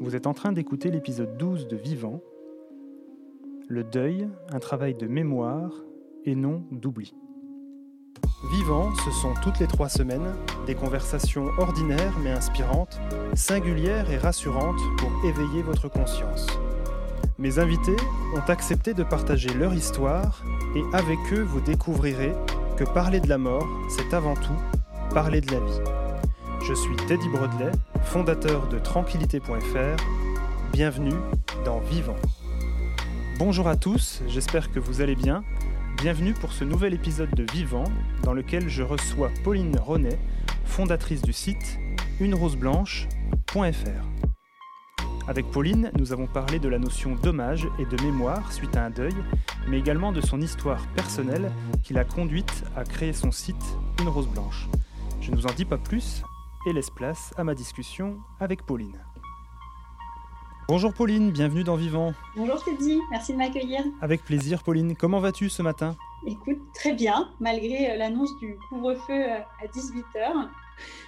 Vous êtes en train d'écouter l'épisode 12 de Vivant, Le deuil, un travail de mémoire et non d'oubli. Vivant, ce sont toutes les trois semaines des conversations ordinaires mais inspirantes, singulières et rassurantes pour éveiller votre conscience. Mes invités ont accepté de partager leur histoire et avec eux vous découvrirez que parler de la mort, c'est avant tout parler de la vie. Je suis Teddy Brodley, fondateur de tranquillité.fr. Bienvenue dans Vivant. Bonjour à tous, j'espère que vous allez bien. Bienvenue pour ce nouvel épisode de Vivant dans lequel je reçois Pauline Ronet, fondatrice du site uneroseblanche.fr. Avec Pauline, nous avons parlé de la notion d'hommage et de mémoire suite à un deuil, mais également de son histoire personnelle qui l'a conduite à créer son site Une Rose Blanche. Je ne vous en dis pas plus et laisse place à ma discussion avec Pauline. Bonjour Pauline, bienvenue dans Vivant. Bonjour Teddy, merci de m'accueillir. Avec plaisir Pauline, comment vas-tu ce matin? Écoute, très bien, malgré euh, l'annonce du couvre-feu euh, à 18h.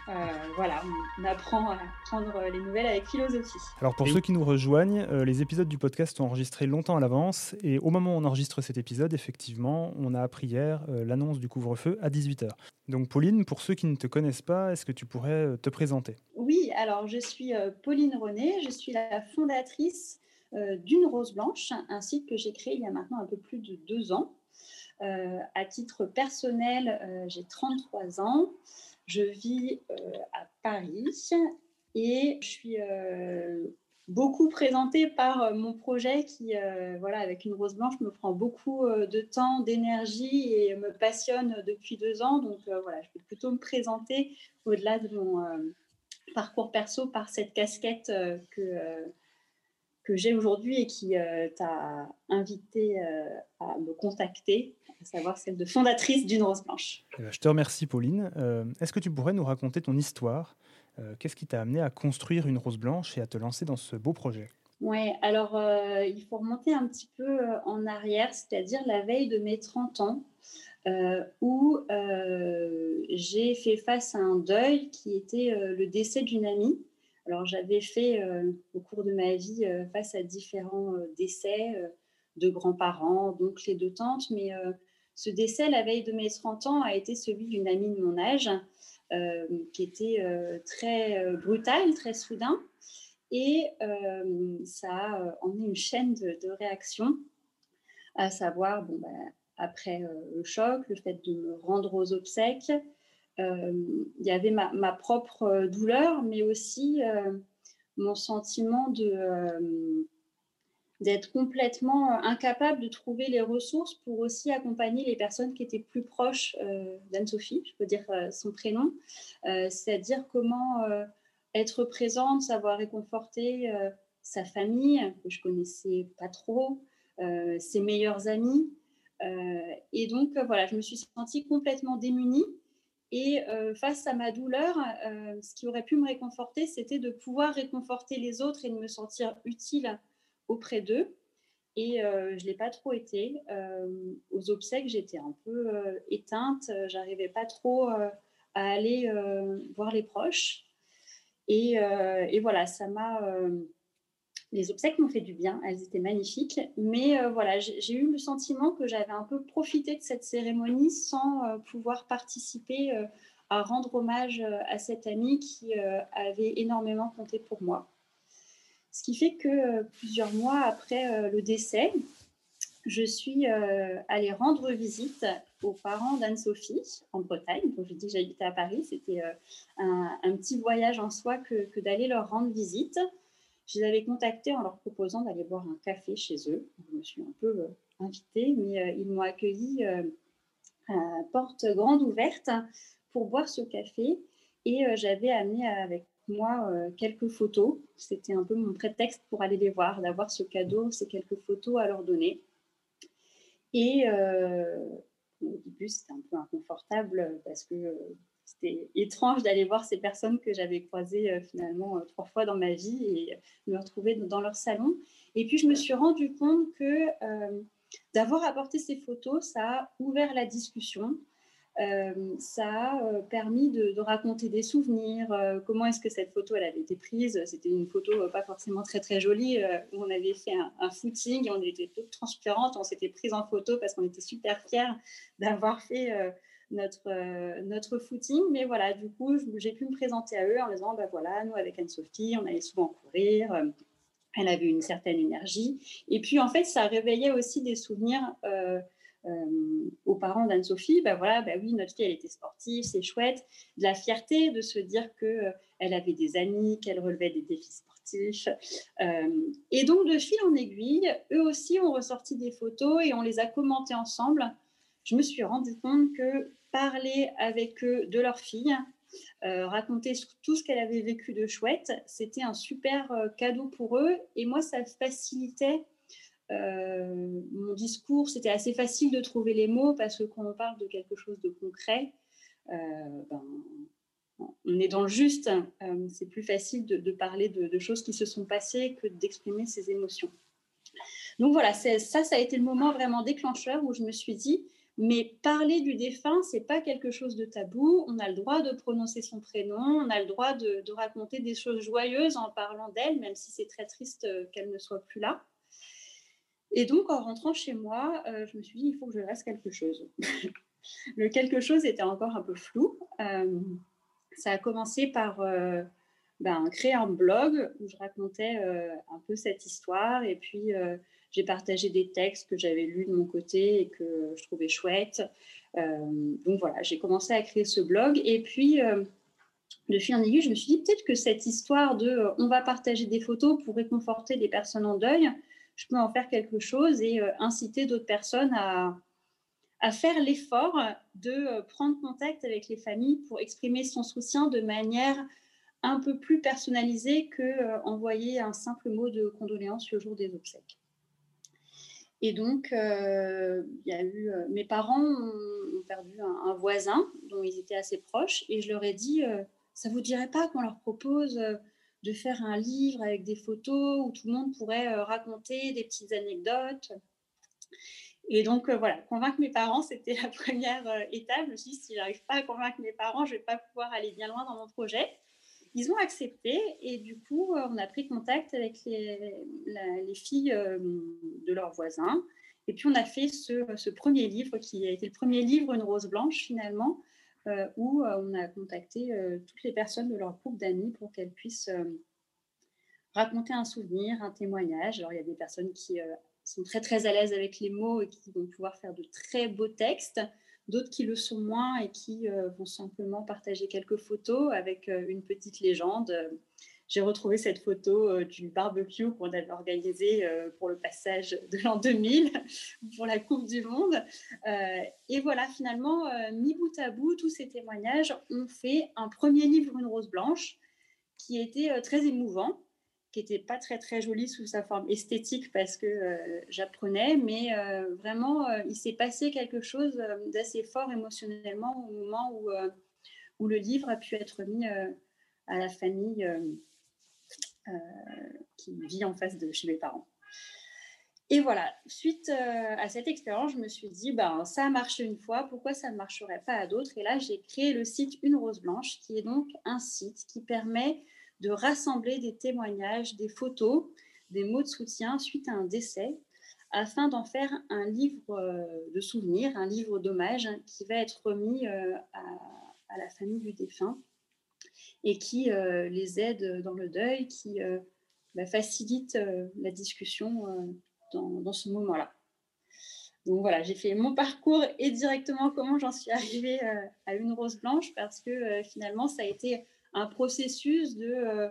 Euh, voilà, on apprend à prendre les nouvelles avec philosophie. Alors pour ceux qui nous rejoignent, euh, les épisodes du podcast sont enregistrés longtemps à l'avance et au moment où on enregistre cet épisode, effectivement, on a appris hier euh, l'annonce du couvre-feu à 18h. Donc Pauline, pour ceux qui ne te connaissent pas, est-ce que tu pourrais te présenter? Oui, alors je suis Pauline René, je suis la fondatrice d'une Rose Blanche, un site que j'ai créé il y a maintenant un peu plus de deux ans. à titre personnel, j'ai 33 ans. Je vis euh, à Paris et je suis euh, beaucoup présentée par euh, mon projet qui, voilà, avec une rose blanche, me prend beaucoup de temps, d'énergie et me passionne depuis deux ans. Donc voilà, je vais plutôt me présenter au-delà de mon parcours perso par cette casquette que que j'ai aujourd'hui et qui t'a invité à me contacter à savoir celle de fondatrice d'une rose blanche. Eh ben, je te remercie, Pauline. Euh, est-ce que tu pourrais nous raconter ton histoire? Euh, Qu'est-ce qui t'a amené à construire une rose blanche et à te lancer dans ce beau projet? Oui, alors euh, il faut remonter un petit peu en arrière, c'est-à-dire la veille de mes 30 ans, où j'ai fait face à un deuil qui était le décès d'une amie. Alors j'avais fait au cours de ma vie face à différents décès de grands-parents, donc les deux tantes, mais ce décès, la veille de mes 30 ans, a été celui d'une amie de mon âge, euh, qui était euh, très euh, brutal, très soudain. Et ça a emmené une chaîne de, réactions, à savoir, bon, bah, après le choc, le fait de me rendre aux obsèques, il y avait ma, propre douleur, mais aussi mon sentiment de d'être complètement euh, incapable de trouver les ressources pour aussi accompagner les personnes qui étaient plus proches euh, d'Anne-Sophie, je peux dire euh, son prénom, c'est-à-dire comment être présente, savoir réconforter sa famille, que je connaissais pas trop, ses meilleurs amis. et donc, voilà, je me suis sentie complètement démunie. Et face à ma douleur, ce qui aurait pu me réconforter, c'était de pouvoir réconforter les autres et de me sentir utile auprès d'eux. Et euh, je ne l'ai pas trop été. Euh, aux obsèques, j'étais un peu euh, éteinte. J'arrivais pas trop à aller voir les proches. Et voilà, ça m'a. Les obsèques m'ont fait du bien. Elles étaient magnifiques. Mais voilà, j'ai eu le sentiment que j'avais un peu profité de cette cérémonie sans pouvoir participer à rendre hommage à cette amie qui avait énormément compté pour moi. Ce qui fait que euh, plusieurs mois après euh, le décès, je suis euh, allée rendre visite aux parents d'Anne-Sophie en Bretagne. Donc, je dis que j'habitais à Paris. C'était un, petit voyage en soi que, d'aller leur rendre visite. Je les avais contactés en leur proposant d'aller boire un café chez eux. Je me suis un peu invitée, mais ils m'ont accueillie à porte grande ouverte pour boire ce café. Et j'avais amené avec moi euh, quelques photos. C'était un peu mon prétexte pour aller les voir, d'avoir ce cadeau, ces quelques photos à leur donner. Et euh, au début, c'était un peu inconfortable parce que euh, c'était étrange d'aller voir ces personnes que j'avais croisées finalement trois fois dans ma vie et me retrouver dans leur salon. Et puis, je me suis rendu compte que d'avoir apporté ces photos, ça a ouvert la discussion. ça a permis de, raconter des souvenirs. comment est-ce que cette photo elle avait été prise C'était une photo pas forcément très très jolie où on avait fait un, footing, on était toutes transpirantes, on s'était prise en photo parce qu'on était super fiers d'avoir fait notre, notre footing. Mais voilà, du coup, j'ai pu me présenter à eux en disant, bah voilà, nous avec Anne-Sophie, on allait souvent courir elle avait une certaine énergie. Et puis, en fait, ça réveillait aussi des souvenirs euh, euh, aux parents d'Anne-Sophie. Ben voilà, bah oui, notre fille, elle était sportive, c'est chouette. De la fierté de se dire qu'elle euh, avait des amis, qu'elle relevait des défis sportifs. et donc, de fil en aiguille, eux aussi ont ressorti des photos et on les a commentées ensemble. Je me suis rendu compte que parler avec eux de leur fille, euh, raconter tout ce qu'elle avait vécu de chouette. C'était un super euh, cadeau pour eux. Et moi, ça facilitait euh, mon discours. C'était assez facile de trouver les mots parce que quand on parle de quelque chose de concret, ben, on est dans le juste. c'est plus facile de, parler de, choses qui se sont passées que d'exprimer ses émotions. Donc voilà, ça, ça a été le moment vraiment déclencheur où je me suis dit, mais parler du défunt, c'est pas quelque chose de tabou. On a le droit de prononcer son prénom, on a le droit de, raconter des choses joyeuses en parlant d'elle, même si c'est très triste euh, qu'elle ne soit plus là. Et donc, en rentrant chez moi, euh, je me suis dit, il faut que je fasse quelque chose. le quelque chose était encore un peu flou. Euh, ça a commencé par ben, créer un blog où je racontais un peu cette histoire et puis j'ai partagé des textes que j'avais lus de mon côté et que je trouvais chouettes. Euh, donc voilà, j'ai commencé à créer ce blog. Et puis, euh, de fil en aiguille, je me suis dit peut-être que cette histoire de euh, on va partager des photos pour réconforter des personnes en deuil, je peux en faire quelque chose et inciter d'autres personnes à, à faire l'effort de prendre contact avec les familles pour exprimer son soutien de manière un peu plus personnalisée que envoyer un simple mot de condoléance le jour des obsèques. Et donc, euh, euh, mes parents ont, perdu un, voisin dont ils étaient assez proches, et je leur ai dit, euh, ça vous dirait pas qu'on leur propose de faire un livre avec des photos où tout le monde pourrait raconter des petites anecdotes? Et donc voilà, convaincre mes parents, c'était la première étape. Je me suis dit, si j'arrive pas à convaincre mes parents, je vais pas pouvoir aller bien loin dans mon projet. Ils ont accepté et du coup, euh, on a pris contact avec les, filles euh, de leurs voisins. Et puis, on a fait ce, premier livre qui a été le premier livre, Une rose blanche, finalement, euh, où on a contacté toutes les personnes de leur groupe d'amis pour qu'elles puissent raconter un souvenir, un témoignage. Alors, il y a des personnes qui sont très, très à l'aise avec les mots et qui vont pouvoir faire de très beaux textes d'autres qui le sont moins et qui euh, vont simplement partager quelques photos avec euh, une petite légende. J'ai retrouvé cette photo euh, du barbecue qu'on avait organisé pour le passage de l'an 2000, pour la Coupe du Monde. et voilà, finalement, mis bout à bout, tous ces témoignages ont fait un premier livre, Une rose blanche, qui était très émouvant qui n'était pas très très joli sous sa forme esthétique parce que euh, j'apprenais, mais euh, vraiment euh, il s'est passé quelque chose d'assez fort émotionnellement au moment où, où le livre a pu être mis à la famille qui vit en face de chez mes parents. Et voilà, suite à cette expérience, je me suis dit, ben, ça a marché une fois, pourquoi ça ne marcherait pas à d'autres? Et là, j'ai créé le site Une Rose Blanche, qui est donc un site qui permet de rassembler des témoignages, des photos, des mots de soutien suite à un décès, afin d'en faire un livre euh, de souvenirs, un livre d'hommage qui va être remis euh, à, la famille du défunt et qui euh, les aide dans le deuil, qui bah, facilite la discussion dans, ce moment-là. Donc voilà, j'ai fait mon parcours et directement comment j'en suis arrivée à une rose blanche parce que finalement ça a été un processus de euh,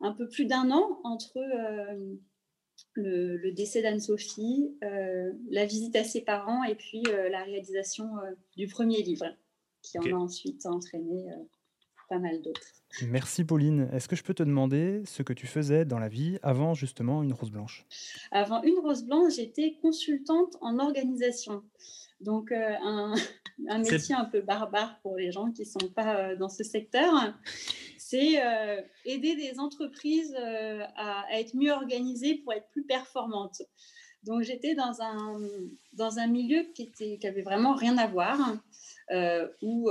un peu plus d'un an entre euh, le, décès d'Anne-Sophie, euh, la visite à ses parents et puis la réalisation du premier livre, qui en a ensuite entraîné pas mal d'autres. Merci Pauline. Est-ce que je peux te demander ce que tu faisais dans la vie avant justement une rose blanche? Avant une rose blanche, j'étais consultante en organisation. Donc un, un métier un peu barbare pour les gens qui ne sont pas euh, dans ce secteur. C'est euh, aider des entreprises euh, à, être mieux organisées pour être plus performantes. Donc j'étais dans un, dans un milieu qui, était, qui avait vraiment rien à voir, où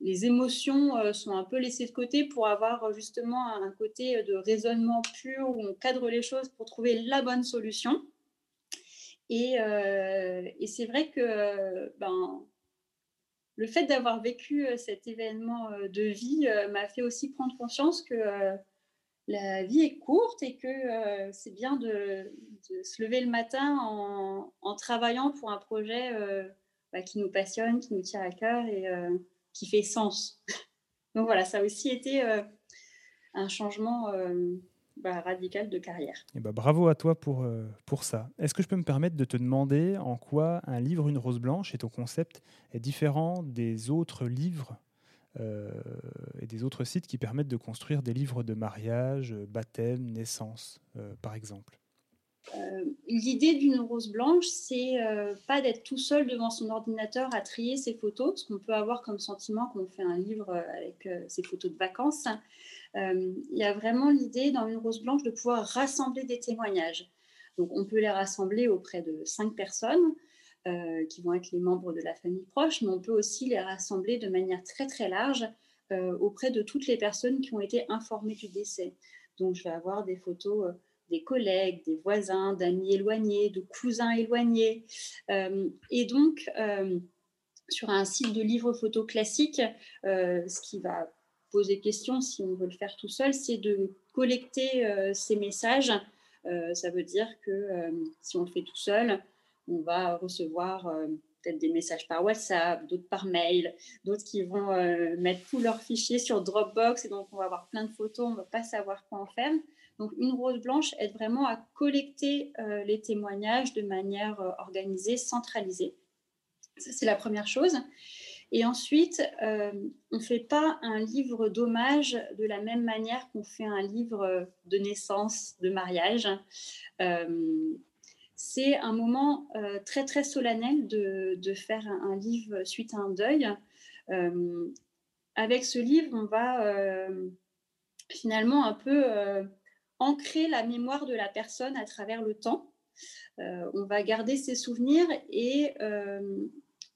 les émotions sont un peu laissées de côté pour avoir justement un côté de raisonnement pur où on cadre les choses pour trouver la bonne solution. Et, et c'est vrai que ben, le fait d'avoir vécu cet événement de vie m'a fait aussi prendre conscience que la vie est courte et que c'est bien de, se lever le matin en, travaillant pour un projet bah, qui nous passionne, qui nous tient à cœur et qui fait sens. Donc voilà, ça a aussi été un changement bah, radical de carrière. Et eh bah, bravo à toi pour, euh, pour ça. Est-ce que je peux me permettre de te demander en quoi un livre Une rose blanche et ton concept est différent des autres livres euh, et des autres sites qui permettent de construire des livres de mariage, baptême, naissance, euh, par exemple? L'idée d'une rose blanche, c'est pas d'être tout seul devant son ordinateur à trier ses photos, ce qu'on peut avoir comme sentiment quand on fait un livre avec ses photos de vacances. Euh, il y a vraiment l'idée dans une rose blanche de pouvoir rassembler des témoignages. Donc on peut les rassembler auprès de cinq personnes euh, qui vont être les membres de la famille proche, mais on peut aussi les rassembler de manière très très large euh, auprès de toutes les personnes qui ont été informées du décès. Donc je vais avoir des photos des collègues, des voisins, d'amis éloignés, de cousins éloignés. et donc, sur un site de livres photos classique, ce qui va poser question si on veut le faire tout seul, c'est de collecter euh, ces messages. Euh, ça veut dire que euh, si on le fait tout seul, on va recevoir peut-être des messages par WhatsApp, d'autres par mail, d'autres qui vont mettre tous leurs fichiers sur Dropbox et donc on va avoir plein de photos, on ne va pas savoir quoi en faire. Donc une rose blanche aide vraiment à collecter les témoignages de manière organisée, centralisée. Ça, c'est la première chose. Et ensuite, euh, on ne fait pas un livre d'hommage de la même manière qu'on fait un livre de naissance, de mariage. Euh, c'est un moment euh, très très solennel de, faire un, livre suite à un deuil. avec ce livre, on va finalement un peu ancrer la mémoire de la personne à travers le temps. on va garder ses souvenirs et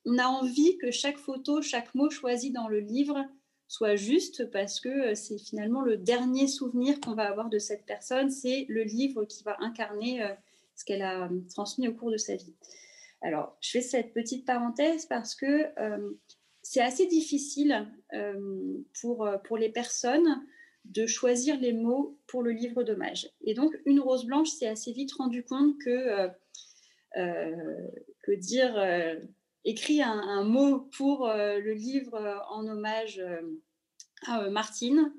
on a envie que chaque photo, chaque mot choisi dans le livre soit juste parce que euh, c'est finalement le dernier souvenir qu'on va avoir de cette personne, c'est le livre qui va incarner euh, ce qu'elle a euh, transmis au cours de sa vie. Alors, je fais cette petite parenthèse parce que c'est assez difficile pour, pour les personnes de choisir les mots pour le livre d'hommage. Et donc, une rose blanche s'est assez vite rendu compte que, que dire écrit un, mot pour euh, le livre euh, en hommage euh, à Martine,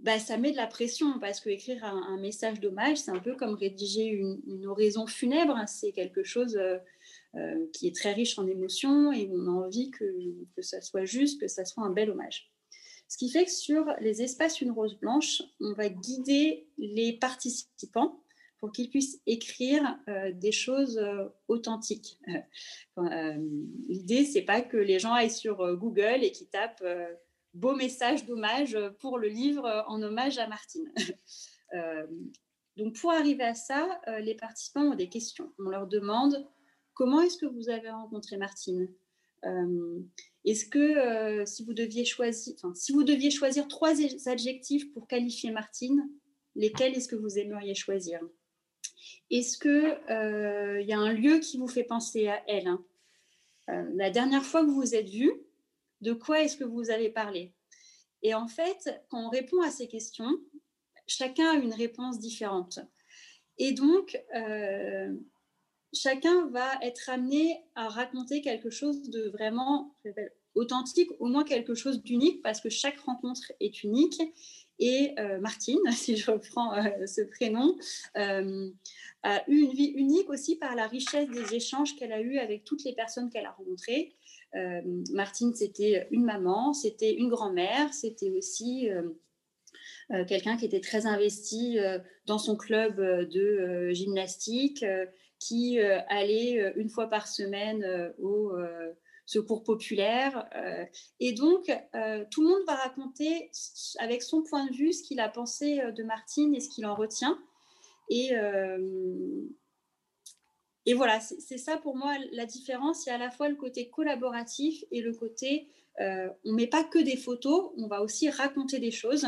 bah, ça met de la pression parce que écrire un, message d'hommage, c'est un peu comme rédiger une, oraison funèbre. C'est quelque chose qui est très riche en émotions et on a envie que, que ça soit juste, que ça soit un bel hommage. Ce qui fait que sur les espaces Une Rose Blanche, on va guider les participants pour qu'ils puissent écrire euh, des choses euh, authentiques. Euh, l'idée, c'est pas que les gens aillent sur Google et qu'ils tapent beau message d'hommage pour le livre en hommage à Martine. donc, pour arriver à ça, les participants ont des questions. On leur demande comment est-ce que vous avez rencontré Martine? Est-ce que si vous deviez choisir, si vous deviez choisir trois adjectifs pour qualifier Martine, lesquels est-ce que vous aimeriez choisir? Est-ce qu'il euh, y a un lieu qui vous fait penser à elle hein? Euh, La dernière fois que vous vous êtes vus, de quoi est-ce que vous avez parlé Et en fait, quand on répond à ces questions, chacun a une réponse différente. Et donc, euh, chacun va être amené à raconter quelque chose de vraiment authentique, au moins quelque chose d'unique, parce que chaque rencontre est unique. Et Martine, si je reprends ce prénom, a eu une vie unique aussi par la richesse des échanges qu'elle a eus avec toutes les personnes qu'elle a rencontrées. Euh, Martine, c'était une maman, c'était une grand-mère, c'était aussi euh, euh, quelqu'un qui était très investi dans son club de gymnastique, qui allait une fois par semaine au secours populaire. et donc, tout le monde va raconter avec son point de vue ce qu'il a pensé de Martine et ce qu'il en retient. Et, et voilà, c'est ça pour moi la différence. Il y a à la fois le côté collaboratif et le côté on ne met pas que des photos, on va aussi raconter des choses.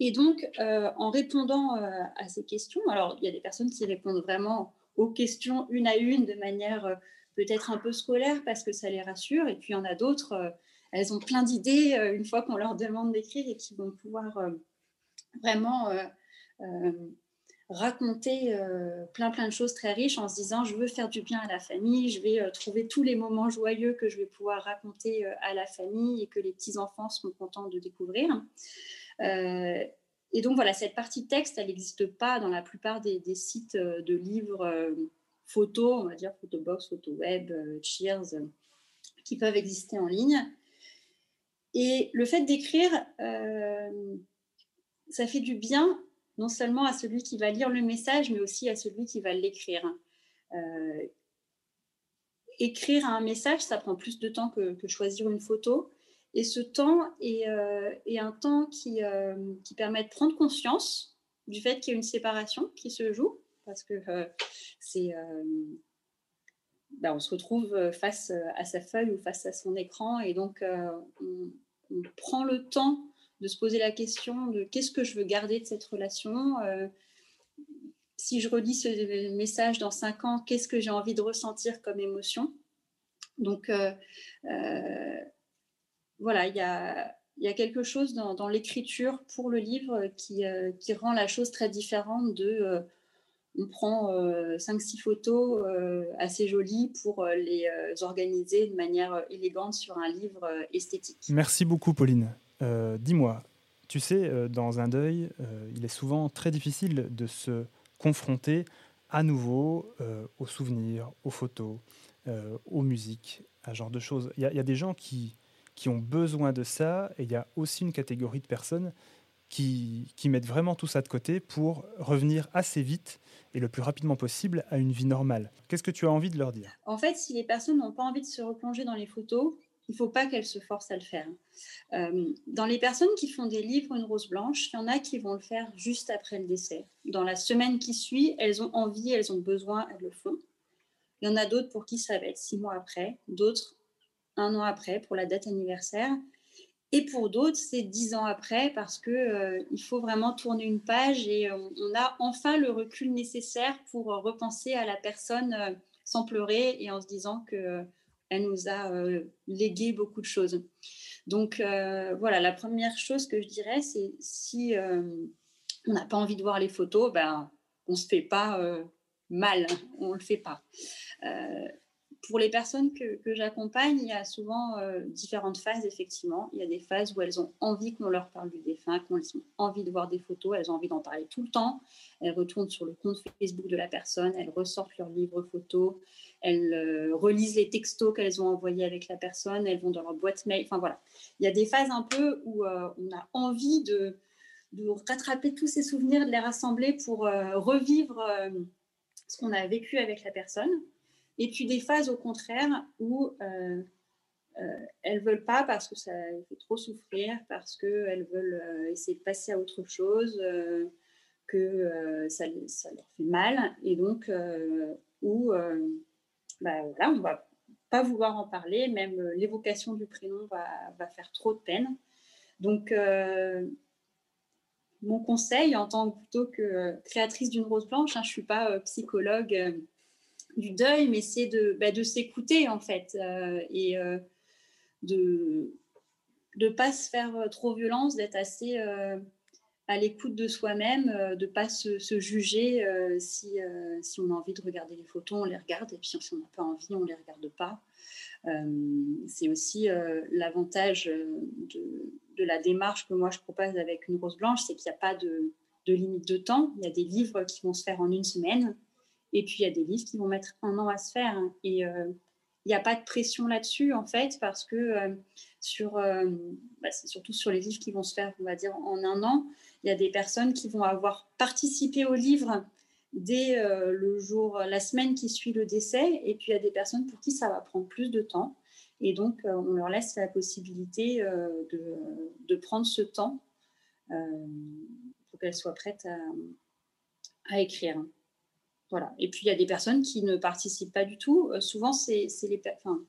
Et donc, en répondant à ces questions, alors il y a des personnes qui répondent vraiment aux questions une à une de manière peut-être un peu scolaire parce que ça les rassure. Et puis il y en a d'autres, euh, elles ont plein d'idées euh, une fois qu'on leur demande d'écrire et qui vont pouvoir euh, vraiment raconter plein plein de choses très riches en se disant je veux faire du bien à la famille, je vais trouver tous les moments joyeux que je vais pouvoir raconter à la famille et que les petits enfants seront contents de découvrir. et donc voilà, cette partie texte, elle n'existe pas dans la plupart des sites de livres photos, on va dire photobox, photoweb, euh, Cheers, euh, qui peuvent exister en ligne. Et le fait d'écrire, euh, ça fait du bien non seulement à celui qui va lire le message, mais aussi à celui qui va l'écrire. écrire un message, ça prend plus de temps que, choisir une photo. Et ce temps est, un temps qui, permet de prendre conscience du fait qu'il y a une séparation qui se joue parce que euh, c'est euh, bah, on se retrouve euh, face à sa feuille ou face à son écran et donc on, prend le temps de se poser la question de qu'est-ce que je veux garder de cette relation. si je relis ce message dans cinq ans, qu'est-ce que j'ai envie de ressentir comme émotion? Donc voilà, il y a, quelque chose dans, l'écriture pour le livre qui, rend la chose très différente de on prend 5-6 euh, photos euh, assez jolies pour euh, les organiser de manière élégante sur un livre esthétique. Merci beaucoup, Pauline. Dis-moi, tu sais, dans un deuil, il est souvent très difficile de se confronter à nouveau aux souvenirs, aux photos, aux musiques, à ce genre de choses. Il y, a des gens qui, qui ont besoin de ça et il y a aussi une catégorie de personnes qui, mettent vraiment tout ça de côté pour revenir assez vite et le plus rapidement possible à une vie normale. Qu'est-ce que tu as envie de leur dire? En fait, si les personnes n'ont pas envie de se replonger dans les photos, il ne faut pas qu'elles se forcent à le faire. Euh, dans les personnes qui font des livres Une rose blanche, il y en a qui vont le faire juste après le décès. Dans la semaine qui suit, elles ont envie, elles ont besoin, elles le font. Il y en a d'autres pour qui ça va être six mois après, d'autres un an après pour la date anniversaire. Et pour d'autres, c'est dix ans après parce que euh, il faut vraiment tourner une page et on, a enfin le recul nécessaire pour repenser à la personne euh, sans pleurer et en se disant que euh, elle nous a légué beaucoup de choses. Donc voilà, la première chose que je dirais, c'est si on n'a pas envie de voir les photos, ben on se fait pas mal, on le fait pas pour les personnes que, j'accompagne, il y a souvent euh, différentes phases, effectivement. Il y a des phases où elles ont envie qu'on leur parle du défunt, qu'elles ont envie de voir des photos, elles ont envie d'en parler tout le temps. Elles retournent sur le compte Facebook de la personne, elles ressortent leurs livres photos, elles euh, relisent les textos qu'elles ont envoyés avec la personne, elles vont dans leur boîte mail. Enfin voilà, il y a des phases un peu où euh, on a envie de, rattraper tous ces souvenirs, de les rassembler pour revivre ce qu'on a vécu avec la personne. Et puis des phases au contraire où euh, euh, elles veulent pas parce que ça fait trop souffrir, parce qu'elles veulent euh, essayer de passer à autre chose, euh, que ça, ça, leur fait mal. Et donc, où bah, voilà, on va pas vouloir en parler, même l'évocation du prénom va, va, faire trop de peine. Donc, mon conseil en tant que plutôt que créatrice d'une rose blanche, hein, je ne suis pas psychologue du deuil, mais c'est de, bah, de s'écouter en fait euh, et euh, de ne pas se faire euh, trop violence, d'être assez à l'écoute de soi-même, de ne pas se, juger si, si, on a envie de regarder les photos, on les regarde, et puis si on n'a pas envie, on ne les regarde pas. c'est aussi l'avantage de, de, la démarche que moi je propose avec une rose blanche, c'est qu'il n'y a pas de, de limite de temps. Il y a des livres qui vont se faire en une semaine. Et puis, il y a des livres qui vont mettre un an à se faire. Et euh, il n'y a pas de pression là-dessus, en fait, parce que euh, sur, euh, bah, c'est surtout sur les livres qui vont se faire, on va dire, en un an, il y a des personnes qui vont avoir participé au livre dès le jour, la semaine qui suit le décès. Et puis, il y a des personnes pour qui ça va prendre plus de temps. Et donc, on leur laisse la possibilité de, de, prendre ce temps pour qu'elles soient prêtes à à écrire. Et puis il y a des personnes qui ne participent pas du tout. souvent, c'est les, enfin,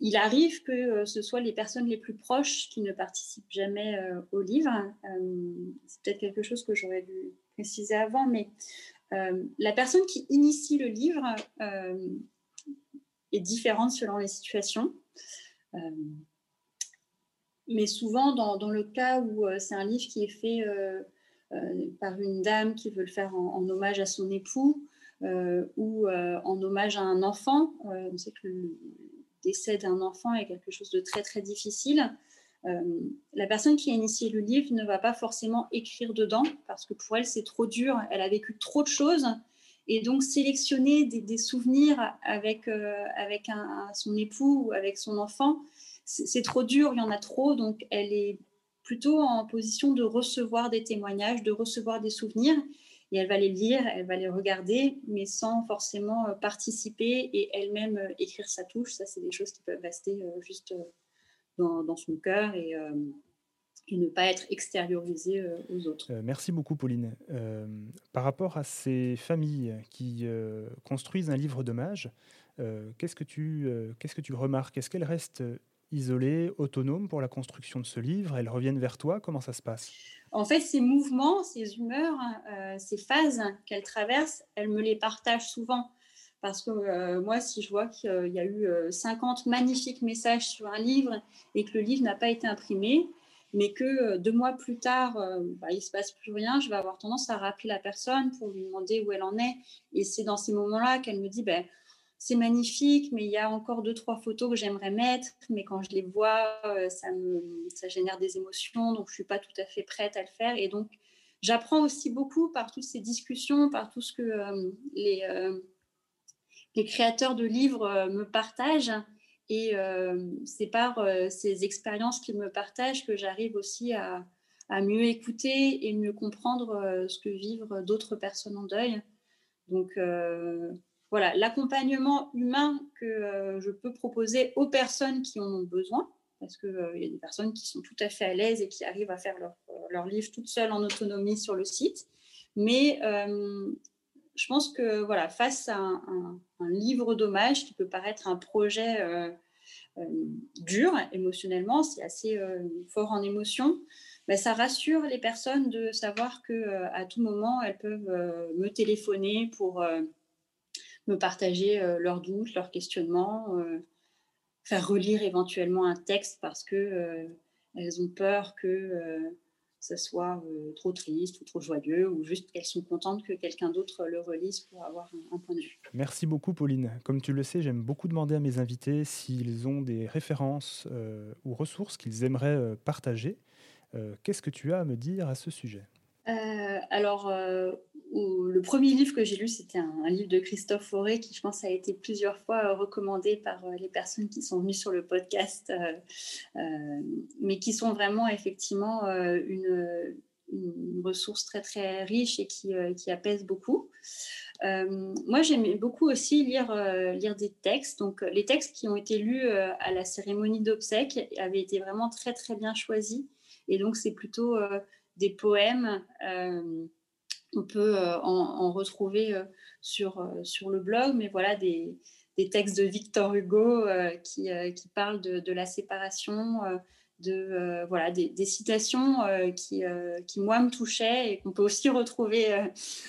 il arrive que ce soit les personnes les plus proches qui ne participent jamais au livre. c'est peut-être quelque chose que j'aurais dû préciser avant, mais la personne qui initie le livre est différente selon les situations. mais souvent, dans, le cas où c'est un livre qui est fait par une dame qui veut le faire en, hommage à son époux ou en hommage à un enfant, on sait que le, décès d'un enfant est quelque chose de très très difficile. Euh, la personne qui a initié le livre ne va pas forcément écrire dedans parce que pour elle c'est trop dur, elle a vécu trop de choses. Et donc sélectionner des, souvenirs avec, euh, avec son époux ou avec son enfant, c'est trop dur, il y en a trop, donc elle est plutôt en position de recevoir des témoignages, de recevoir des souvenirs et elle va les lire, elle va les regarder, mais sans forcément euh, participer et elle-même euh, écrire sa touche. Ça, c'est des choses qui peuvent rester euh, juste dans, son cœur et, ne pas être extériorisées aux autres. merci beaucoup, Pauline. par rapport à ces familles qui construisent un livre d'hommage, qu'est-ce que tu qu'est-ce que tu remarques? Est-ce qu'elles restent isolées, autonomes pour la construction de ce livre Elles reviennent vers toi Comment ça se passe? En fait, ces mouvements, ces humeurs, euh, ces phases qu'elle traverse, elle me les partage souvent. Parce que euh, moi, si je vois qu'il y a eu 50 euh, magnifiques messages sur un livre et que le livre n'a pas été imprimé, mais que deux mois plus tard, bah, il ne se passe plus rien, je vais avoir tendance à rappeler la personne pour lui demander où elle en est. Et c'est dans ces moments-là qu'elle me dit, ben, c'est magnifique, mais il y a encore deux, trois photos que j'aimerais mettre, mais quand je les vois, euh, ça, me, ça génère des émotions, donc je ne suis pas tout à fait prête à le faire. Et donc, j'apprends aussi beaucoup par toutes ces discussions, par tout ce que euh, les, euh, les créateurs de livres me partagent. Et c'est par ces expériences qu'ils me partagent que j'arrive aussi à, à, mieux écouter et mieux comprendre ce que vivent d'autres personnes en deuil. Donc, voilà, l'accompagnement humain que euh, je peux proposer aux personnes qui en ont besoin, parce qu'il euh, y a des personnes qui sont tout à fait à l'aise et qui arrivent à faire leur, euh, livre toutes seules en autonomie sur le site. Mais je pense que voilà, face à un, livre d'hommage qui peut paraître un projet dur émotionnellement, c'est assez fort en émotion, mais ça rassure les personnes de savoir que à tout moment elles peuvent me téléphoner pour me partager euh, leurs doutes, leurs questionnements, euh, faire relire éventuellement un texte parce que euh, elles ont peur que ça soit trop triste ou trop joyeux, ou juste qu'elles sont contentes que quelqu'un d'autre le relise pour avoir un, point de vue. Merci beaucoup, Pauline. Comme tu le sais, j'aime beaucoup demander à mes invités s'ils ont des références ou ressources qu'ils aimeraient partager. Qu'est-ce que tu as à me dire à ce sujet? Alors, le premier livre que j'ai lu, c'était un, livre de Christophe Fauré qui, je pense, a été plusieurs fois euh, recommandé par euh, les personnes qui sont venues sur le podcast, euh, mais qui sont vraiment effectivement une, ressource très très riche et qui, qui apaise beaucoup. moi, j'aimais beaucoup aussi lire, lire des textes. Donc, les textes qui ont été lus à la cérémonie d'obsèques avaient été vraiment très très bien choisis. Et donc, c'est plutôt des poèmes on peut euh, en, retrouver euh, sur, euh, sur le blog, mais voilà des, textes de Victor Hugo qui, parlent de, la séparation, de voilà des, citations qui, qui moi me touchaient et qu'on peut aussi retrouver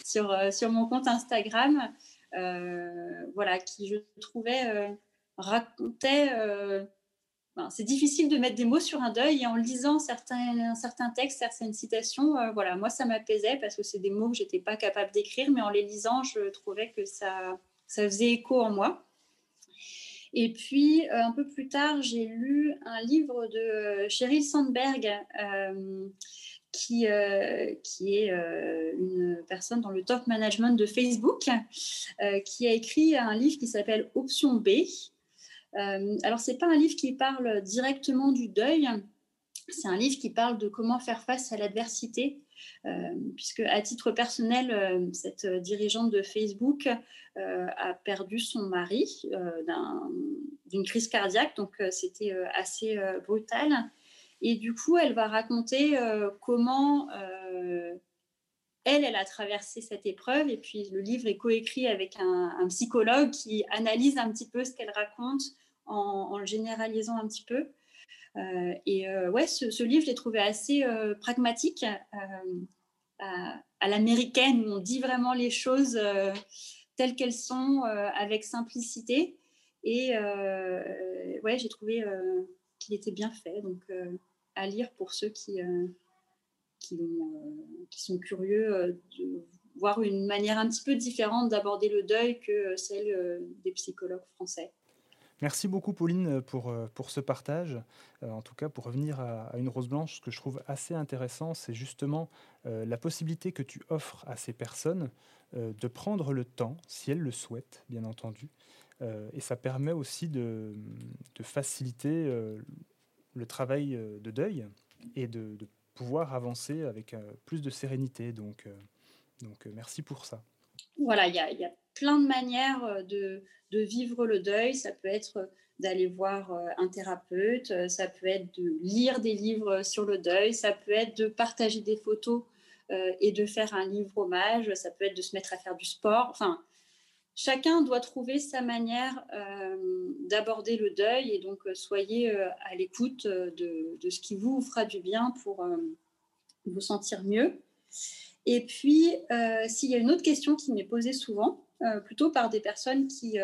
sur, sur mon compte Instagram, voilà qui je trouvais racontait c'est difficile de mettre des mots sur un deuil et en lisant certains, certains textes, certaines citations, euh, voilà, moi ça m'apaisait parce que c'est des mots que j'étais pas capable d'écrire, mais en les lisant, je trouvais que ça, ça faisait écho en moi. Et puis, euh, un peu plus tard, j'ai lu un livre de Sheryl Sandberg, euh, qui, qui est une personne dans le top management de Facebook, qui a écrit un livre qui s'appelle Option B, euh, alors, ce n'est pas un livre qui parle directement du deuil, c'est un livre qui parle de comment faire face à l'adversité, euh, puisque à titre personnel, euh, cette dirigeante de Facebook a perdu son mari d'une crise cardiaque, donc c'était assez brutal. Et du coup, elle va raconter comment elle, elle a traversé cette épreuve et puis le livre est coécrit avec un, psychologue qui analyse un petit peu ce qu'elle raconte en, le généralisant un petit peu. Euh, et euh, ouais, ce, livre, je l'ai trouvé assez euh, pragmatique, à, à l'américaine, on dit vraiment les choses telles qu'elles sont, avec simplicité. Et ouais, j'ai trouvé qu'il était bien fait, donc à lire pour ceux qui euh, qui, sont curieux euh, de voir une manière un petit peu différente d'aborder le deuil que celle euh, des psychologues français. Merci beaucoup Pauline pour, pour ce partage. en tout cas, pour revenir à, une rose blanche, ce que je trouve assez intéressant, c'est justement la possibilité que tu offres à ces personnes de prendre le temps, si elles le souhaitent, bien entendu. et ça permet aussi de, de faciliter le travail de deuil et de, de pouvoir avancer avec euh, plus de sérénité. Donc, euh, donc euh, merci pour ça. Voilà, il y, a plein de manières de, de, vivre le deuil. Ça peut être d'aller voir un thérapeute, ça peut être de lire des livres sur le deuil, ça peut être de partager des photos et de faire un livre hommage, ça peut être de se mettre à faire du sport. Enfin, chacun doit trouver sa manière d'aborder le deuil et donc soyez à l'écoute de, de, ce qui vous fera du bien pour vous sentir mieux. Et puis, s'il y a une autre question qui m'est posée souvent, plutôt par des personnes qui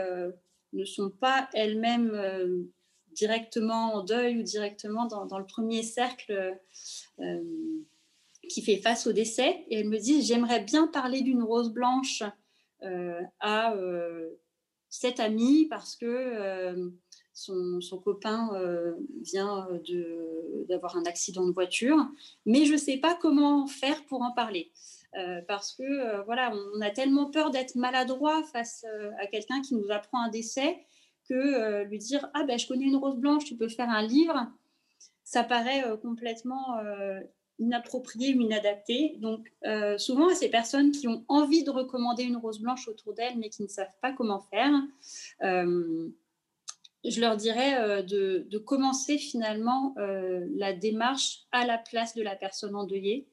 ne sont pas elles-mêmes directement en deuil ou directement dans, le premier cercle qui fait face au décès, et elles me disent, j'aimerais bien parler d'une rose blanche euh, à euh, cet ami parce que euh, son, copain vient d'avoir un accident de voiture, mais je ne sais pas comment faire pour en parler. parce que voilà, on a tellement peur d'être maladroit face à quelqu'un qui nous apprend un décès que lui dire ah ben je connais une rose blanche, tu peux faire un livre, ça paraît complètement inappropriée ou inadaptée. Donc, euh, souvent, à ces personnes qui ont envie de recommander une rose blanche autour d'elles, mais qui ne savent pas comment faire, euh, je leur dirais euh, de, commencer finalement la démarche à la place de la personne endeuillée,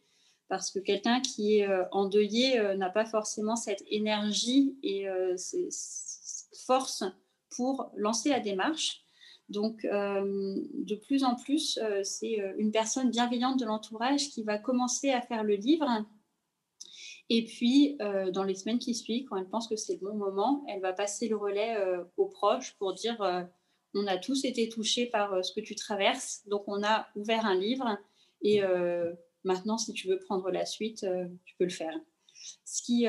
parce que quelqu'un qui est endeuillé n'a pas forcément cette énergie et cette force pour lancer la démarche. Donc, euh, de plus en plus, euh, c'est euh, une personne bienveillante de l'entourage qui va commencer à faire le livre. Et puis, dans les semaines qui suivent, quand elle pense que c'est le bon moment, elle va passer le relais aux proches pour dire on a tous été touchés par ce que tu traverses, donc on a ouvert un livre et maintenant, si tu veux prendre la suite, tu peux le faire. Ce qui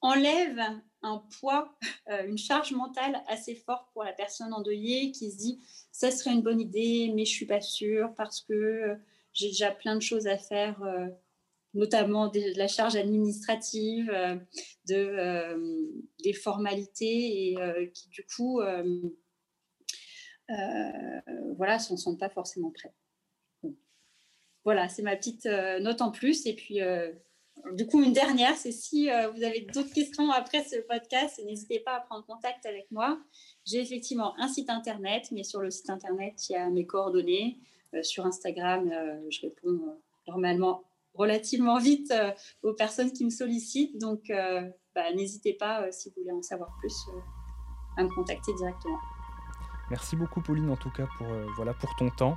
enlève un poids, euh, une charge mentale assez forte pour la personne endeuillée qui se dit ça serait une bonne idée, mais je suis pas sûre parce que euh, j'ai déjà plein de choses à faire, euh, notamment de la charge administrative, de, des formalités et qui du coup voilà, ne sont pas forcément prêts. Voilà, c'est ma petite note en plus. Et puis, du coup, une dernière, c'est si euh, vous avez d'autres questions après ce podcast, n'hésitez pas à prendre contact avec moi. J'ai effectivement un site internet, mais sur le site internet, il y a mes coordonnées. Euh, sur Instagram, euh, je réponds normalement relativement vite aux personnes qui me sollicitent. Donc, bah, n'hésitez pas, si vous voulez en savoir plus, à me contacter directement. Merci beaucoup Pauline en tout cas pour, voilà, pour ton temps.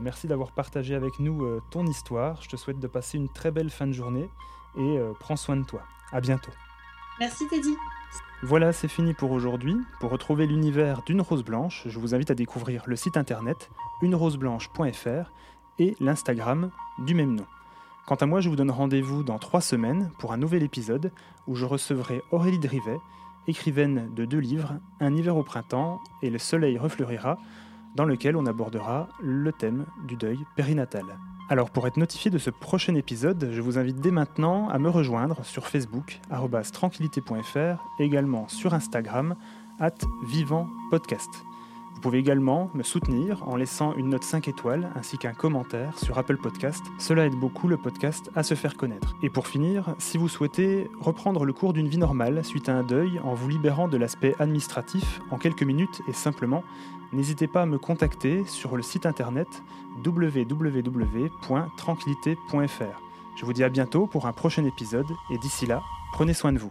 merci d'avoir partagé avec nous ton histoire. Je te souhaite de passer une très belle fin de journée et euh, prends soin de toi. À bientôt. Merci Teddy. Voilà, c'est fini pour aujourd'hui. Pour retrouver l'univers d'une rose blanche, je vous invite à découvrir le site internet uneroseblanche.fr et l'Instagram du même nom. Quant à moi, je vous donne rendez-vous dans trois semaines pour un nouvel épisode où je recevrai Aurélie Drivet, écrivaine de deux livres, Un hiver au printemps et Le soleil refleurira, dans lequel on abordera le thème du deuil périnatal. Alors pour être notifié de ce prochain épisode, je vous invite dès maintenant à me rejoindre sur Facebook, tranquillité.fr, également sur Instagram, at vivantpodcast. Vous pouvez également me soutenir en laissant une note 5 étoiles ainsi qu'un commentaire sur Apple Podcast. Cela aide beaucoup le podcast à se faire connaître. Et pour finir, si vous souhaitez reprendre le cours d'une vie normale suite à un deuil en vous libérant de l'aspect administratif en quelques minutes et simplement, n'hésitez pas à me contacter sur le site internet www.tranquillité.fr. Je vous dis à bientôt pour un prochain épisode et d'ici là, prenez soin de vous.